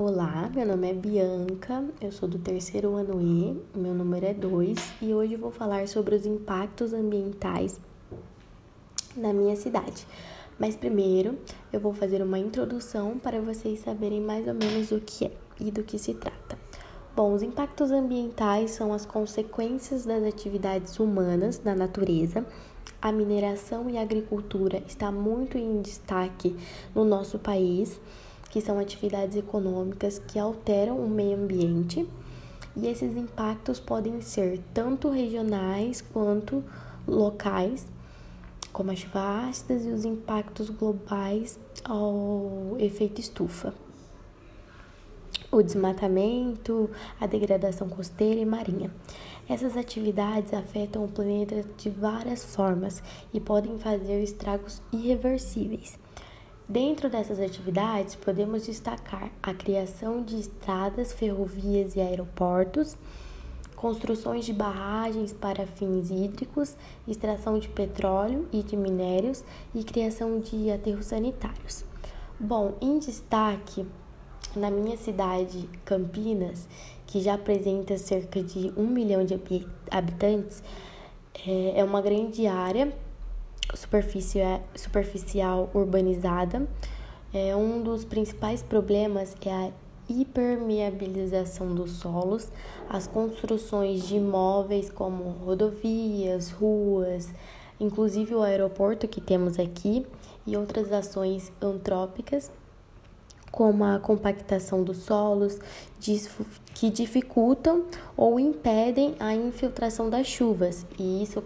Olá, meu nome é Bianca, eu sou do terceiro ano E, meu número é 2 e hoje vou falar sobre os impactos ambientais na minha cidade. Mas primeiro eu vou fazer uma introdução para vocês saberem mais ou menos o que é e do que se trata. Bom, os impactos ambientais são as consequências das atividades humanas na natureza. A mineração e a agricultura está muito em destaque no nosso país que são atividades econômicas que alteram o meio ambiente, e esses impactos podem ser tanto regionais quanto locais, como as ácidas e os impactos globais ao efeito estufa. O desmatamento, a degradação costeira e marinha. Essas atividades afetam o planeta de várias formas e podem fazer estragos irreversíveis. Dentro dessas atividades, podemos destacar a criação de estradas, ferrovias e aeroportos, construções de barragens para fins hídricos, extração de petróleo e de minérios e criação de aterros sanitários. Bom, em destaque, na minha cidade, Campinas, que já apresenta cerca de um milhão de habitantes, é, é uma grande área superficial, superficial urbanizada. É, um dos principais problemas é a hipermeabilização dos solos, as construções de imóveis como rodovias, ruas, inclusive o aeroporto que temos aqui e outras ações antrópicas como a compactação dos solos, que dificultam ou impedem a infiltração das chuvas, e isso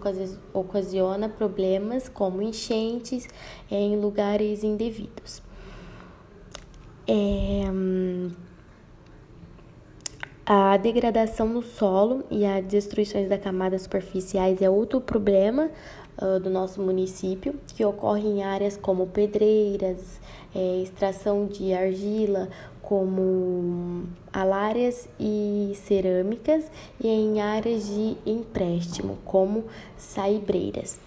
ocasiona problemas como enchentes em lugares indevidos. É, a degradação do solo e as destruições das camadas superficiais é outro problema uh, do nosso município, que ocorre em áreas como pedreiras, é, extração de argila, como alárias e cerâmicas, e em áreas de empréstimo, como saibreiras.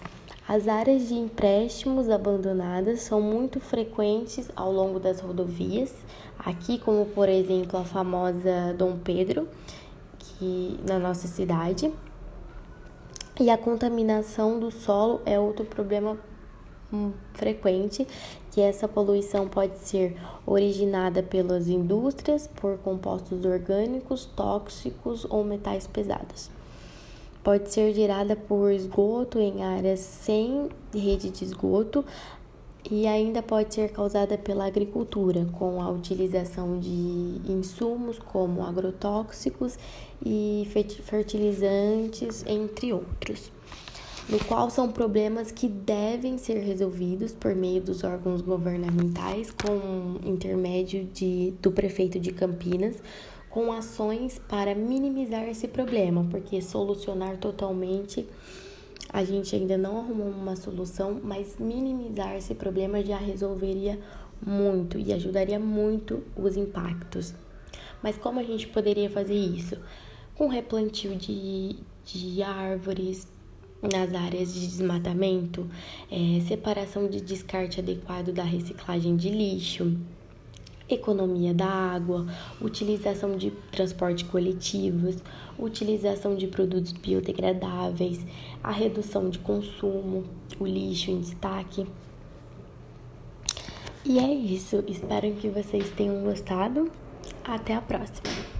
As áreas de empréstimos abandonadas são muito frequentes ao longo das rodovias, aqui como por exemplo a famosa Dom Pedro, que na nossa cidade. E a contaminação do solo é outro problema hum, frequente, que essa poluição pode ser originada pelas indústrias, por compostos orgânicos, tóxicos ou metais pesados. Pode ser gerada por esgoto em áreas sem rede de esgoto, e ainda pode ser causada pela agricultura, com a utilização de insumos como agrotóxicos e fertilizantes, entre outros, no qual são problemas que devem ser resolvidos por meio dos órgãos governamentais, com intermédio de, do prefeito de Campinas, com ações para minimizar esse problema, porque solucionar totalmente a gente ainda não arrumou uma solução, mas minimizar esse problema já resolveria muito e ajudaria muito os impactos. Mas como a gente poderia fazer isso? Com replantio de, de árvores nas áreas de desmatamento, é, separação de descarte adequado da reciclagem de lixo, economia da água, utilização de transporte coletivos, utilização de produtos biodegradáveis, a redução de consumo, o lixo em destaque. E é isso, espero que vocês tenham gostado. Até a próxima!